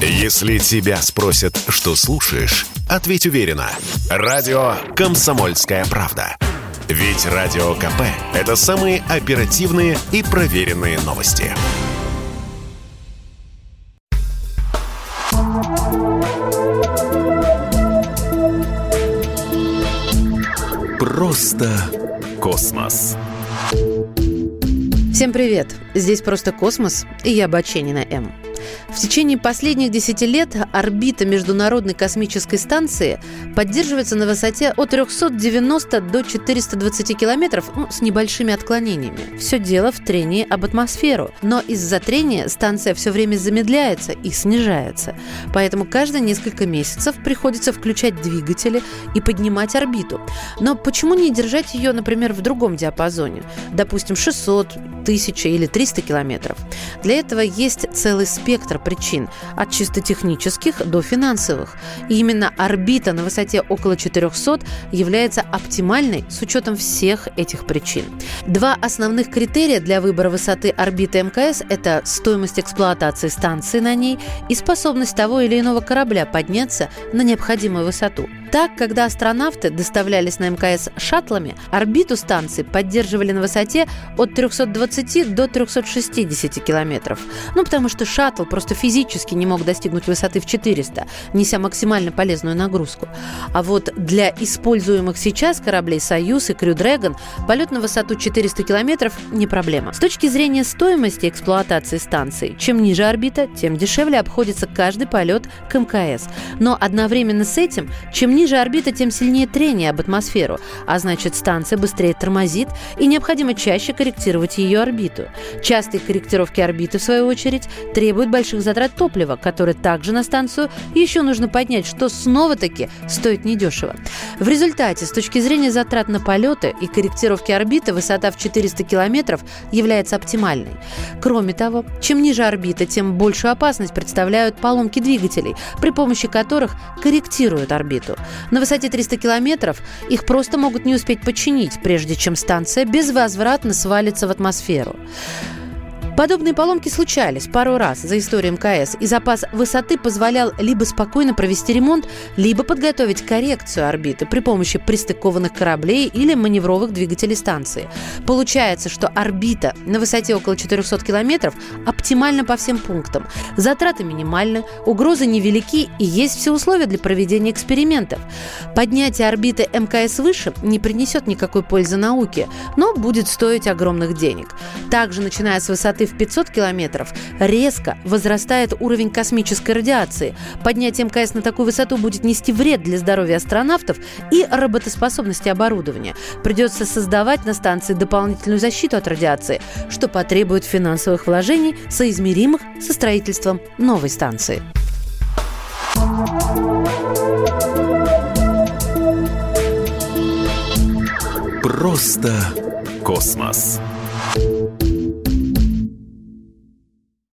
Если тебя спросят, что слушаешь, ответь уверенно. Радио «Комсомольская правда». Ведь Радио КП – это самые оперативные и проверенные новости. Просто космос. Всем привет! Здесь «Просто космос» и я Баченина М. В течение последних 10 лет орбита Международной космической станции поддерживается на высоте от 390 до 420 километров ну, с небольшими отклонениями. Все дело в трении об атмосферу. Но из-за трения станция все время замедляется и снижается. Поэтому каждые несколько месяцев приходится включать двигатели и поднимать орбиту. Но почему не держать ее, например, в другом диапазоне? Допустим, 600, 1000 или 300 километров. Для этого есть целый спектр причин, от чисто технических до финансовых. И именно орбита на высоте около 400 является оптимальной с учетом всех этих причин. Два основных критерия для выбора высоты орбиты МКС – это стоимость эксплуатации станции на ней и способность того или иного корабля подняться на необходимую высоту. Так, когда астронавты доставлялись на МКС шаттлами, орбиту станции поддерживали на высоте от 320 до 360 километров. Ну, потому что шаттл просто физически не мог достигнуть высоты в 400, неся максимально полезную нагрузку. А вот для используемых сейчас кораблей «Союз» и «Крю Дрэгон» полет на высоту 400 километров не проблема. С точки зрения стоимости эксплуатации станции, чем ниже орбита, тем дешевле обходится каждый полет к МКС. Но одновременно с этим, чем ниже орбита, тем сильнее трение об атмосферу, а значит станция быстрее тормозит и необходимо чаще корректировать ее орбиту. Частые корректировки орбиты, в свою очередь, требуют больших затрат топлива, которые также на станцию еще нужно поднять, что снова-таки стоит недешево. В результате, с точки зрения затрат на полеты и корректировки орбиты, высота в 400 километров является оптимальной. Кроме того, чем ниже орбита, тем большую опасность представляют поломки двигателей, при помощи которых корректируют орбиту. На высоте 300 километров их просто могут не успеть починить, прежде чем станция безвозвратно свалится в атмосферу. Подобные поломки случались пару раз за историю МКС, и запас высоты позволял либо спокойно провести ремонт, либо подготовить коррекцию орбиты при помощи пристыкованных кораблей или маневровых двигателей станции. Получается, что орбита на высоте около 400 километров оптимальна по всем пунктам. Затраты минимальны, угрозы невелики и есть все условия для проведения экспериментов. Поднятие орбиты МКС выше не принесет никакой пользы науке, но будет стоить огромных денег. Также, начиная с высоты в 500 километров резко возрастает уровень космической радиации. Поднятие МКС на такую высоту будет нести вред для здоровья астронавтов и работоспособности оборудования. Придется создавать на станции дополнительную защиту от радиации, что потребует финансовых вложений, соизмеримых со строительством новой станции. Просто космос.